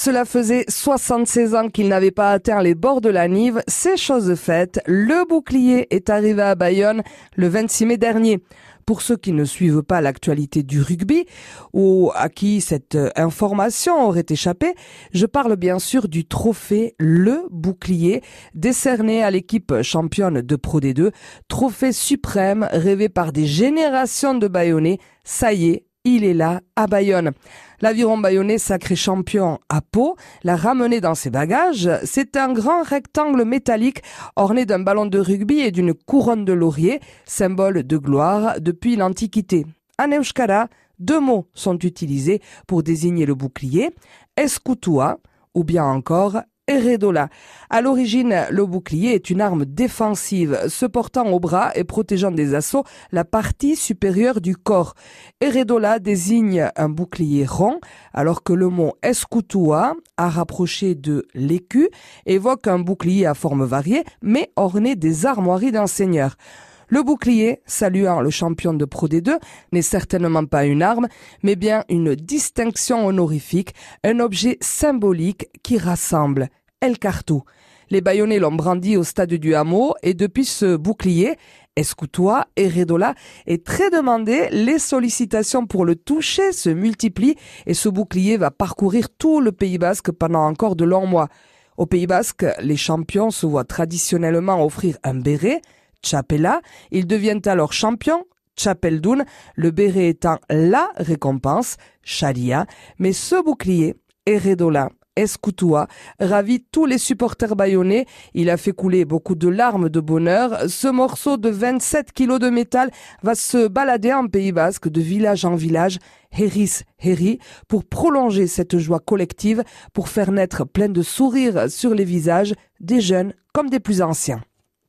Cela faisait 76 ans qu'il n'avait pas atteint les bords de la Nive. C'est chose faite. Le bouclier est arrivé à Bayonne le 26 mai dernier. Pour ceux qui ne suivent pas l'actualité du rugby ou à qui cette information aurait échappé, je parle bien sûr du trophée Le Bouclier décerné à l'équipe championne de Pro D2, trophée suprême rêvé par des générations de Bayonnais. Ça y est, il est là à Bayonne. L'aviron bayonnais sacré champion à Pau l'a ramené dans ses bagages. C'est un grand rectangle métallique orné d'un ballon de rugby et d'une couronne de laurier, symbole de gloire depuis l'Antiquité. En euskara, deux mots sont utilisés pour désigner le bouclier, escutua ou bien encore Eredola. À l'origine, le bouclier est une arme défensive, se portant au bras et protégeant des assauts la partie supérieure du corps. Eredola désigne un bouclier rond, alors que le mot escutua, à rapprocher de l'écu, évoque un bouclier à forme variée, mais orné des armoiries d'un seigneur. Le bouclier, saluant le champion de Pro D2, n'est certainement pas une arme, mais bien une distinction honorifique, un objet symbolique qui rassemble. El. Les Bayonnais l'ont brandi au stade du hameau et depuis ce bouclier, Escoutois Redola est très demandé. Les sollicitations pour le toucher se multiplient et ce bouclier va parcourir tout le Pays Basque pendant encore de longs mois. Au Pays Basque, les champions se voient traditionnellement offrir un béret, Chapela. Ils deviennent alors champions, Chapeldun, le béret étant la récompense, Chalia. Mais ce bouclier, Redola, Escoutoua ravit tous les supporters bayonnais. Il a fait couler beaucoup de larmes de bonheur. Ce morceau de 27 kilos de métal va se balader en Pays Basque de village en village, Héris, Héri, pour prolonger cette joie collective, pour faire naître plein de sourires sur les visages des jeunes comme des plus anciens.